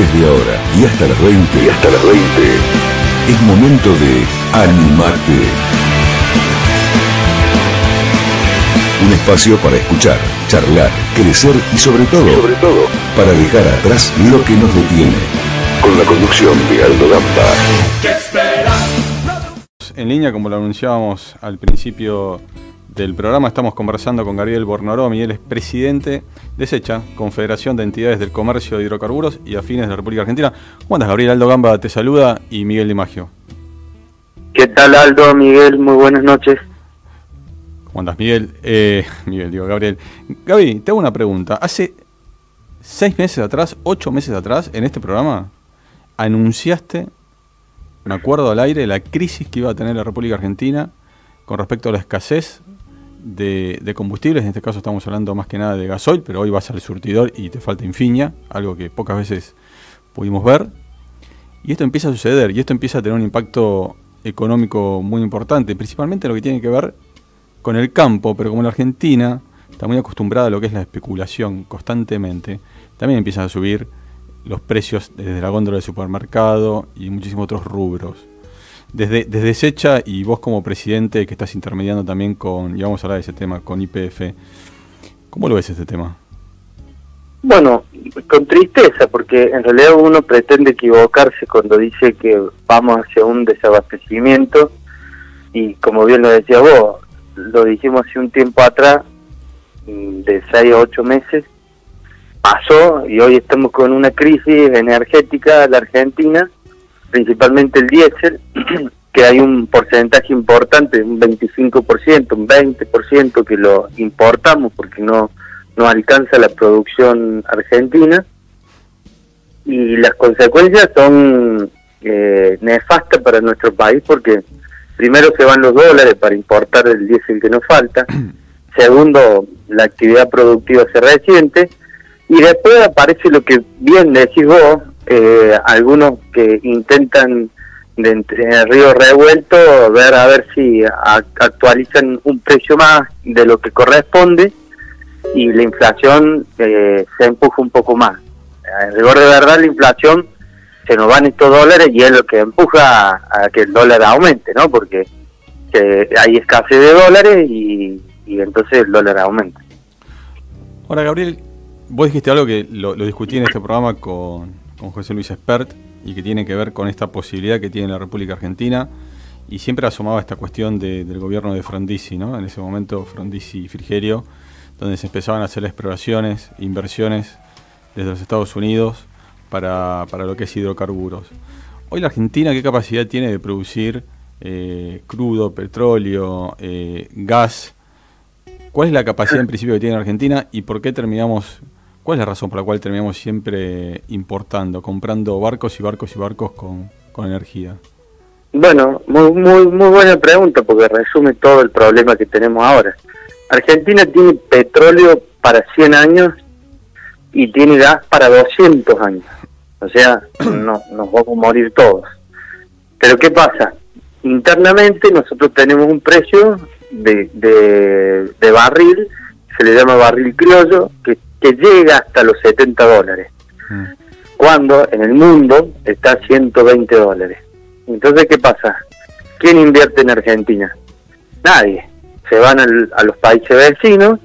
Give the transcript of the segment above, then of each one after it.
Desde ahora y hasta las 20, y hasta las 20, es momento de Animate. Un espacio para escuchar, charlar, crecer y sobre todo, sobre todo, para dejar atrás lo que nos detiene. Con la conducción de Aldo Gamba. En línea, como lo anunciábamos al principio del programa, estamos conversando con Gabriel Bornoromi, él es presidente de SECHA, Confederación de Entidades del Comercio de Hidrocarburos y Afines de la República Argentina. ¿Cómo andas, Gabriel? Aldo Gamba te saluda y Miguel Dimagio. ¿Qué tal, Aldo? Miguel, muy buenas noches. ¿Cómo andas, Miguel? Eh, Miguel, digo, Gabriel. Gaby, te hago una pregunta. Hace seis meses atrás, ocho meses atrás, en este programa, anunciaste un acuerdo al aire de la crisis que iba a tener la República Argentina con respecto a la escasez de, combustibles. En este caso estamos hablando más que nada de gasoil, pero hoy vas al surtidor y te falta infinia, algo que pocas veces pudimos ver. Y esto empieza a suceder y esto empieza a tener un impacto económico muy importante, principalmente lo que tiene que ver con el campo, pero como la Argentina está muy acostumbrada a lo que es la especulación constantemente, también empiezan a subir los precios desde la góndola del supermercado y muchísimos otros rubros. Desde, desde Secha y vos como presidente que estás intermediando también con, y vamos a hablar de ese tema, con IPF, ¿cómo lo ves este tema? Bueno, con tristeza, porque en realidad uno pretende equivocarse cuando dice que vamos hacia un desabastecimiento y como bien lo decía vos, lo dijimos hace un tiempo atrás, mm, de 6 a 8 meses, pasó y hoy estamos con una crisis energética en la Argentina, principalmente el diésel, que hay un porcentaje importante, un 25%, un 20% que lo importamos porque no, no alcanza la producción argentina. Y las consecuencias son eh, nefastas para nuestro país porque primero se van los dólares para importar el diésel que nos falta, segundo la actividad productiva se resiente y después aparece lo que bien decís vos, eh, algunos que intentan de entre río revuelto ver a ver si actualizan un precio más de lo que corresponde y la inflación eh, se empuja un poco más. En rigor de verdad la inflación se nos van estos dólares y es lo que empuja a, que el dólar aumente, ¿no? Porque hay escasez de dólares y, y entonces el dólar aumenta. Ahora, Gabriel, Vos dijiste algo que lo, discutí en este programa con, José Luis Espert y que tiene que ver con esta posibilidad que tiene la República Argentina y siempre asomaba esta cuestión del gobierno de Frondizi, ¿no? En ese momento Frondizi y Frigerio, donde se empezaban a hacer exploraciones, inversiones desde los Estados Unidos para, lo que es hidrocarburos. Hoy la Argentina, ¿qué capacidad tiene de producir eh, crudo, petróleo, eh, gas? ¿Cuál es la capacidad en principio que tiene Argentina y por qué terminamos ¿Cuál es la razón por la cual terminamos siempre importando, comprando barcos y barcos y barcos con, energía? Bueno, muy, muy, muy buena pregunta porque resume todo el problema que tenemos ahora. Argentina tiene petróleo para 100 años y tiene gas para 200 años. O sea, no, nos vamos a morir todos. Pero ¿qué pasa? Internamente nosotros tenemos un precio de, de, de barril, se le llama barril criollo, que que llega hasta los 70 dólares, mm. cuando en el mundo está a 120 dólares. Entonces, ¿qué pasa? ¿Quién invierte en Argentina? Nadie. Se van a los países vecinos,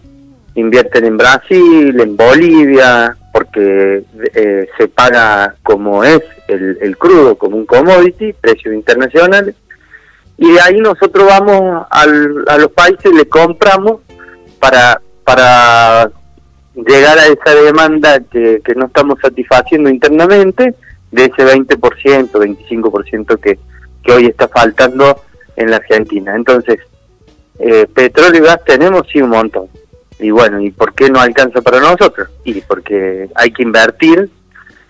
invierten en Brasil, en Bolivia, porque eh, se paga como es el, el crudo, como un commodity, precios internacionales, y de ahí nosotros vamos al, a los países, le compramos para, para llegar a esa demanda que, que no estamos satisfaciendo internamente, de ese 20%, 25% que, que hoy está faltando en la Argentina. Entonces, eh, petróleo y gas tenemos sí un montón. Y bueno, ¿y por qué no alcanza para nosotros? Y porque hay que invertir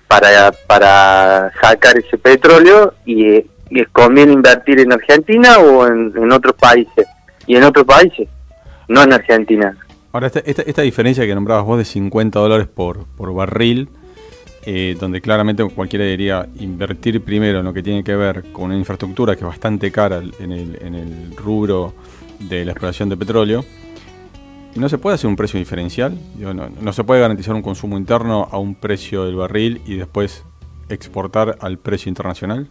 para, para sacar ese petróleo y, y conviene invertir en Argentina o en, en otros países. Y en otros países, no en Argentina. Ahora, esta, esta, diferencia que nombrabas vos de 50 dólares por, por barril, eh, donde claramente cualquiera diría invertir primero en lo que tiene que ver con una infraestructura que es bastante cara en el, en el rubro de la exploración de petróleo, ¿no se puede hacer un precio diferencial? no, no, se puede garantizar un consumo interno a un precio del barril y después exportar al precio internacional?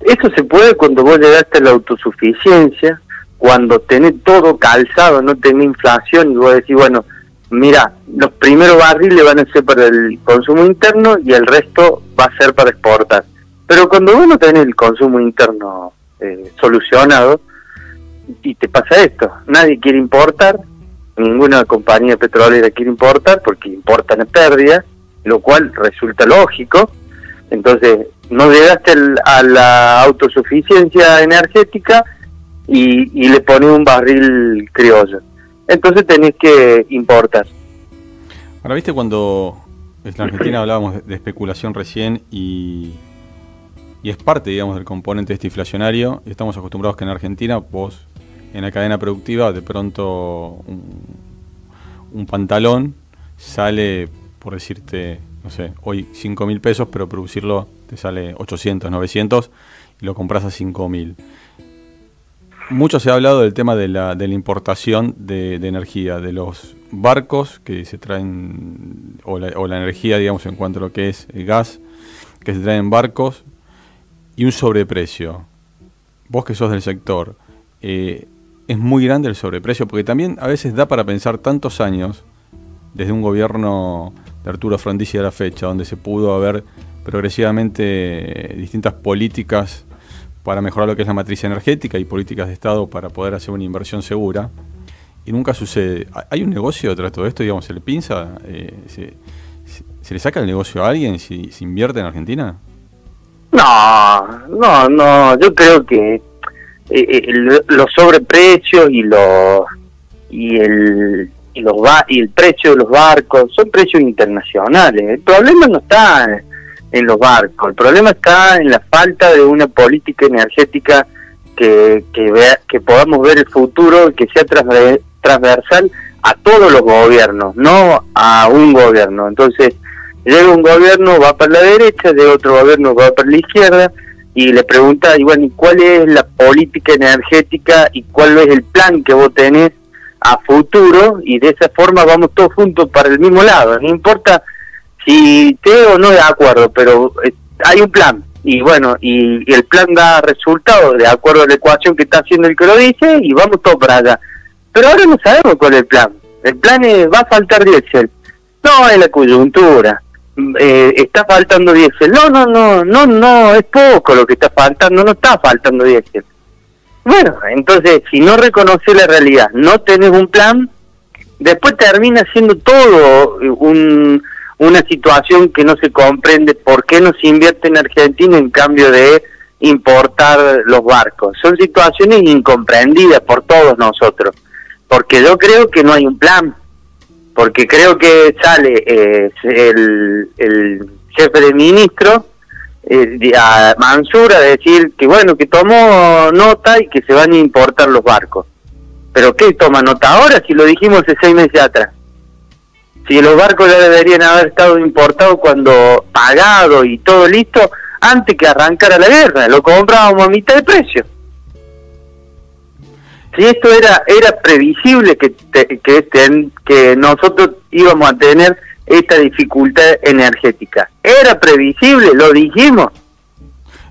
Eso se puede cuando vos llegaste a la autosuficiencia, cuando tenés todo calzado, no tenés inflación y vos decís, bueno, mira, los primeros barriles van a ser para el consumo interno y el resto va a ser para exportar. Pero cuando vos no tenés el consumo interno eh, solucionado, y te pasa esto, nadie quiere importar, ninguna compañía petrolera quiere importar porque importan a pérdida, lo cual resulta lógico. Entonces, no llegaste a la autosuficiencia energética y, y le pones un barril criollo. Entonces tenés que importar. Ahora, viste cuando en la Argentina hablábamos de especulación recién y, y es parte, digamos, del componente este inflacionario. Estamos acostumbrados que en Argentina vos en la cadena productiva de pronto un, pantalón sale, por decirte, no sé, hoy 5 mil pesos, pero producirlo te sale 800, 900 y lo compras a 5 mil. Mucho se ha hablado del tema de la, de la importación de, energía, de los barcos que se traen, o la, o la energía, digamos, en cuanto a lo que es el gas, que se traen en barcos, y un sobreprecio. Vos que sos del sector, eh, es muy grande el sobreprecio, porque también a veces da para pensar tantos años, desde un gobierno de Arturo Frondizi a la fecha, donde se pudo haber progresivamente distintas políticas para mejorar lo que es la matriz energética y políticas de Estado para poder hacer una inversión segura. Y nunca sucede. ¿Hay un negocio detrás de todo esto? Digamos, ¿Se le pinza? Eh, se, le saca el negocio a alguien si, si invierte en Argentina? No, no, no. Yo creo que eh, eh, los sobreprecios y los y el y los y el precio de los barcos son precios internacionales. El problema no está en los barcos, el problema está en la falta de una política energética que que vea, que podamos ver el futuro que sea transversal a todos los gobiernos, no a un gobierno. Entonces, llega un gobierno va para la derecha, de otro gobierno va para la izquierda y le pregunta, y bueno, ¿cuál es la política energética y cuál es el plan que vos tenés a futuro? Y de esa forma vamos todos juntos para el mismo lado. No importa si te o no de acuerdo, pero eh, hay un plan. Y bueno, y, el plan da resultados de acuerdo a la ecuación que está haciendo el que lo dice y vamos todos para allá. Pero ahora no sabemos cuál es el plan. El plan es, va a faltar diésel. No, es la coyuntura eh, está faltando diésel. No, no, no, no, no, es poco lo que está faltando, no está faltando diésel. Bueno, entonces, si no reconoces la realidad, no tenés un plan, después termina siendo todo un, una situación que no se comprende por qué no se invierte en Argentina en cambio de importar los barcos. Son situaciones incomprendidas por todos nosotros, porque yo creo que no hay un plan porque creo que sale eh, el, el, jefe de ministro eh, a Mansur a decir que bueno, que tomó nota y que se van a importar los barcos. ¿Pero qué toma nota ahora si lo dijimos hace seis meses atrás? Si los barcos ya deberían haber estado importados cuando pagado y todo listo antes que arrancara la guerra, lo comprábamos a mitad de precio. Si esto era era previsible que que, que nosotros íbamos a tener esta dificultad energética. Era previsible lo dijimos.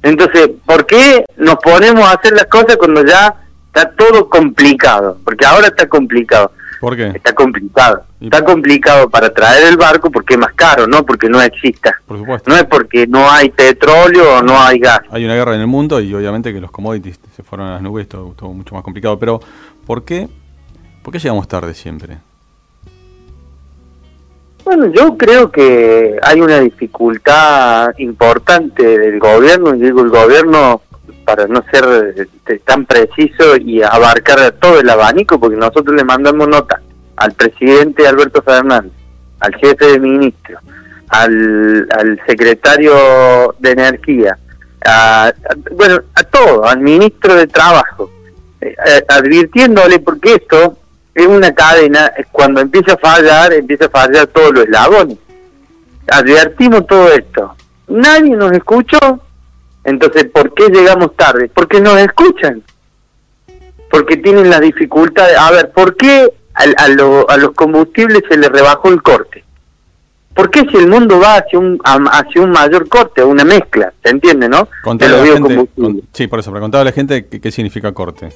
Entonces por qué nos ponemos a hacer las cosas cuando ya está todo complicado porque ahora está complicado ¿Por qué? Está complicado. Está complicado para traer el barco porque es más caro, no porque no exista. Por supuesto. No es porque no hay petróleo o no hay gas. Hay una guerra en el mundo y obviamente que los commodities se fueron a las nubes, todo, todo mucho más complicado. Pero, ¿por qué, ¿por qué llegamos tarde siempre? Bueno, yo creo que hay una dificultad importante del gobierno, y digo el gobierno para no ser este, tan preciso y abarcar todo el abanico, porque nosotros le mandamos nota al presidente Alberto Fernández, al jefe de ministro, al, al secretario de Energía, a, bueno, a todo, al ministro de Trabajo, eh, eh, advirtiéndole, porque esto es una cadena, cuando empieza a fallar, empieza a fallar todos los eslabones. Advertimos todo esto. Nadie nos escuchó, entonces, ¿por qué llegamos tarde? Porque nos escuchan. Porque tienen la dificultad. A ver, ¿por qué a, a, los combustibles se les rebajó el corte? ¿Por qué si el mundo va hacia un, hacia un mayor corte, una mezcla? ¿Se entiende, no? Contale a la gente, sí, por eso, para contar a la gente qué, significa corte.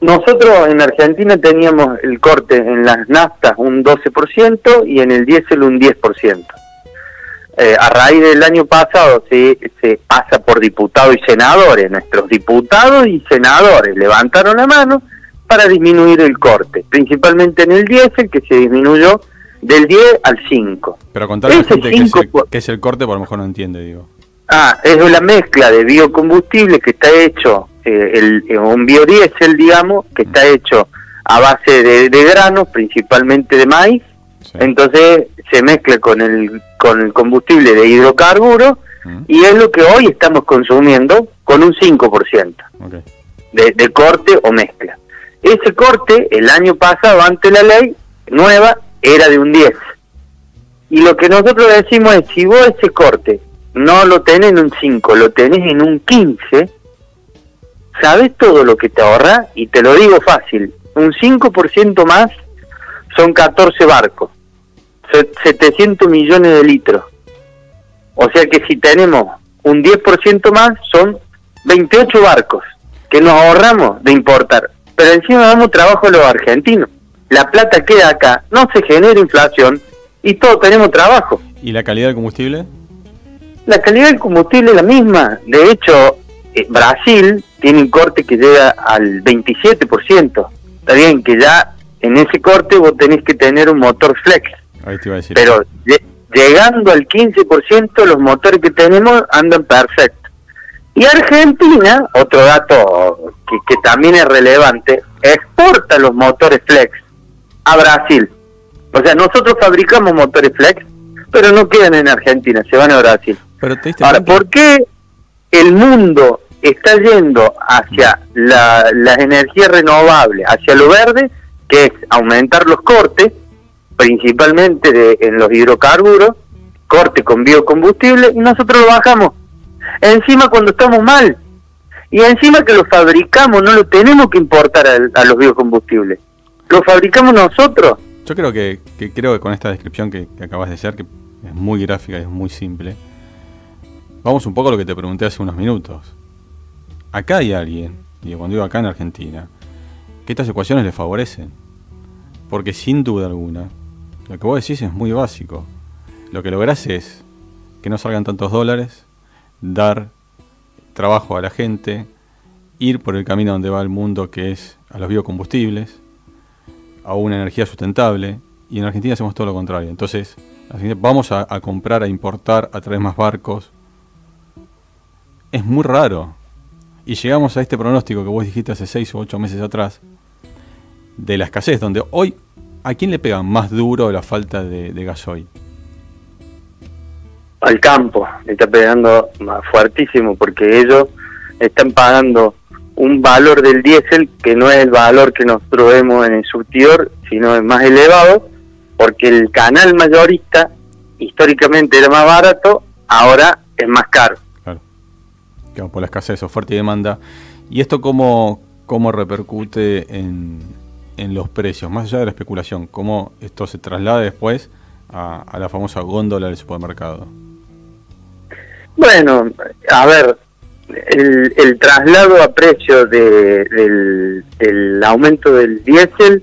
Nosotros en Argentina teníamos el corte en las naftas un 12% y en el diésel un 10%. Eh, a raíz del año pasado se, se pasa por diputados y senadores. Nuestros diputados y senadores levantaron la mano para disminuir el corte, principalmente en el diésel, que se disminuyó del 10 al 5. Pero contar a la gente qué, es el, qué es el corte, por lo mejor no entiende, digo. Ah, es la mezcla de biocombustible que está hecho, eh, el, eh, un biodiesel, digamos, que está hecho a base de, granos, principalmente de maíz. Entonces se mezcla con el, con el combustible de hidrocarburos y es lo que hoy estamos consumiendo con un 5% de, de corte o mezcla. Ese corte, el año pasado, ante la ley nueva, era de un 10. Y lo que nosotros decimos es, si vos ese corte no lo tenés en un 5, lo tenés en un 15, ¿sabes todo lo que te ahorra? Y te lo digo fácil, un 5% más son 14 barcos, 700 millones de litros. O sea que si tenemos un 10% más son 28 barcos que nos ahorramos de importar. Pero encima damos trabajo a los argentinos la plata queda acá, no se genera inflación y todos tenemos trabajo. ¿Y la calidad del combustible? La calidad del combustible es la misma. De hecho, eh, Brasil tiene un corte que llega al 27%. Está bien que ya en ese corte vos tenés que tener un motor flex. Ahí te iba a decir. Pero llegando al 15%, los motores que tenemos andan perfectos. Y Argentina, otro dato que, que también es relevante, exporta los motores flex a Brasil. O sea, nosotros fabricamos motores flex, pero no quedan en Argentina, se van a Brasil. Pero Ahora, ¿por qué el mundo está yendo hacia la, las energías renovables, hacia lo verde, que es aumentar los cortes, principalmente de, en los hidrocarburos, corte con biocombustible, y nosotros lo bajamos. Encima cuando estamos mal, y encima que lo fabricamos, no lo tenemos que importar a los biocombustibles lo fabricamos nosotros. Yo creo que, creo que con esta descripción que, acabas de hacer, que es muy gráfica y es muy simple, vamos un poco a lo que te pregunté hace unos minutos. Acá hay alguien, y cuando digo acá en Argentina, que estas ecuaciones le favorecen. Porque sin duda alguna, lo que vos decís es muy básico. Lo que lográs es que no salgan tantos dólares, dar trabajo a la gente, ir por el camino donde va el mundo que es a los biocombustibles, a una energía sustentable y en Argentina hacemos todo lo contrario. Entonces, vamos a, comprar, a importar, a traer más barcos. Es muy raro. Y llegamos a este pronóstico que vos dijiste hace seis o ocho meses atrás, de la escasez, donde hoy, ¿a quién le pega más duro la falta de, de gasoil? Al campo, le está pegando más fuertísimo, porque ellos están pagando un valor del diésel que no es el valor que nosotros vemos en el surtidor, sino es más elevado, porque el canal mayorista históricamente era más barato, ahora es más caro. Claro. por la escasez, oferta y demanda. ¿Y esto cómo, cómo repercute en, en los precios? Más allá de la especulación, ¿cómo esto se traslada después a, la famosa góndola del supermercado? Bueno, a ver, el, traslado a precio del, aumento del diésel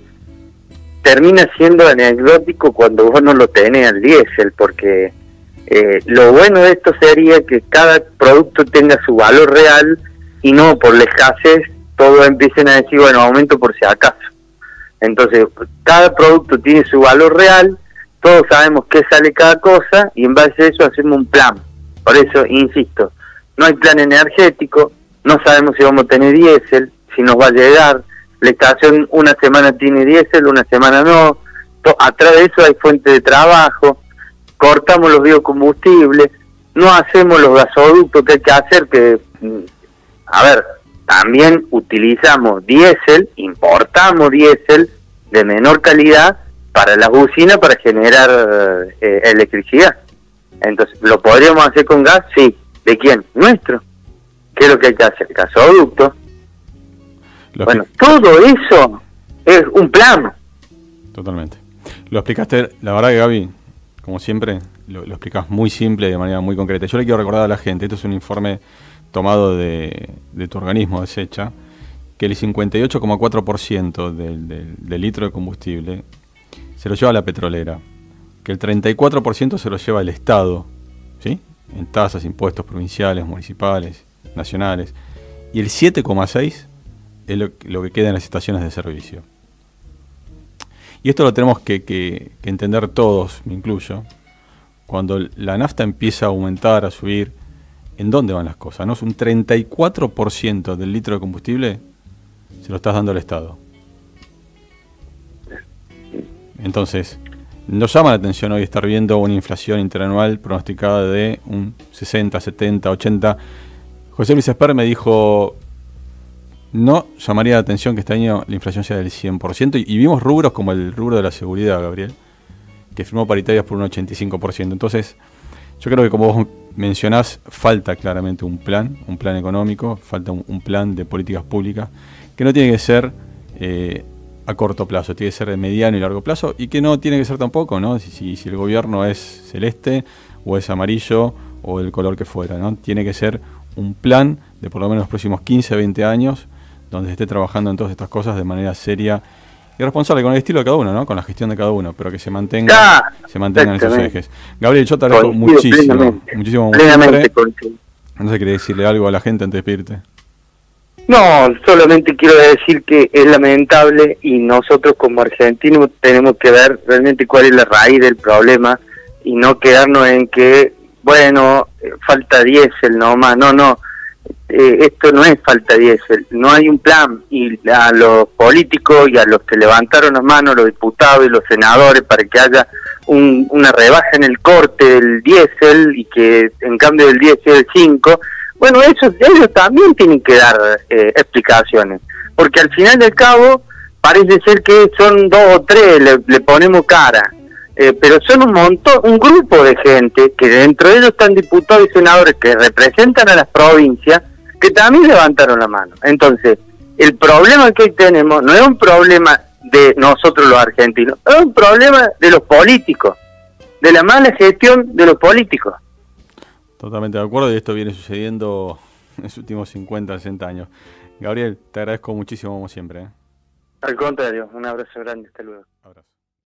termina siendo anecdótico cuando vos no lo tenés al diésel, porque eh, lo bueno de esto sería que cada producto tenga su valor real y no por la escasez todos empiecen a decir, bueno, aumento por si acaso. Entonces, cada producto tiene su valor real, todos sabemos qué sale cada cosa y en base a eso hacemos un plan. Por eso, insisto, no hay plan energético, no sabemos si vamos a tener diésel, si nos va a llegar, la estación una semana tiene diésel, una semana no, atrás de eso hay fuente de trabajo, cortamos los biocombustibles, no hacemos los gasoductos que hay que hacer, que, mm, a ver, también utilizamos diésel, importamos diésel de menor calidad para las usinas para generar eh, electricidad. Entonces, ¿lo podríamos hacer con gas? Sí, ¿De quién? Nuestro. ¿Qué es lo que hay que hacer? Gasoducto. bueno, todo eso es un plan. Totalmente. Lo explicaste, la verdad que Gaby, como siempre, lo, lo explicás muy simple y de manera muy concreta. Yo le quiero recordar a la gente, esto es un informe tomado de, tu organismo, de SECHA, que el 58,4% del, litro de combustible se lo lleva la petrolera, que el 34% se lo lleva el Estado, ¿sí? en tasas, impuestos provinciales, municipales, nacionales, y el 7,6% es lo, que queda en las estaciones de servicio. Y esto lo tenemos que, entender todos, me incluyo. Cuando la nafta empieza a aumentar, a subir, ¿en dónde van las cosas? ¿no? Es un 34% del litro de combustible se lo estás dando al Estado. Entonces, nos llama la atención hoy estar viendo una inflación interanual pronosticada de un 60, 70, 80. José Luis Esper me dijo, no llamaría la atención que este año la inflación sea del 100%. Y, vimos rubros como el rubro de la seguridad, Gabriel, que firmó paritarias por un 85%. Entonces, yo creo que como vos mencionás, falta claramente un plan, un plan económico, falta un, plan de políticas públicas, que no tiene que ser eh, a corto plazo, tiene que ser de mediano y largo plazo, y que no tiene que ser tampoco, ¿no? Si, el gobierno es celeste o es amarillo o el color que fuera, ¿no? Tiene que ser un plan de por lo menos los próximos 15, 20 años donde esté trabajando en todas estas cosas de manera seria y responsable con el estilo de cada uno, ¿no? Con la gestión de cada uno, pero que se mantenga, se mantengan esos ejes. Gabriel, yo te agradezco muchísimo, muchísimo. Plenamente no sé, ¿querés decirle algo a la gente antes de pedirte? No, solamente quiero decir que es lamentable y nosotros como argentinos tenemos que ver realmente cuál es la raíz del problema y no quedarnos en que, bueno, falta diésel nomás, no, no, eh, esto no es falta diésel, no hay un plan y a los políticos y a los que levantaron las manos, los diputados y los senadores para que haya una rebaja en el corte del diésel y que en cambio del diésel el 5, bueno, eso, ellos también tienen que dar eh, explicaciones, porque al final del cabo parece ser que son dos o tres, le, ponemos cara. Eh, pero son un montón, un grupo de gente que dentro de ellos están diputados y senadores que representan a las provincias que también levantaron la mano. Entonces, el problema que hoy tenemos no es un problema de nosotros los argentinos, es un problema de los políticos, de la mala gestión de los políticos. Totalmente de acuerdo y esto viene sucediendo en los últimos 50, 60 años. Gabriel, te agradezco muchísimo como siempre. ¿eh? Al contrario, un abrazo grande, hasta luego. Abrazo.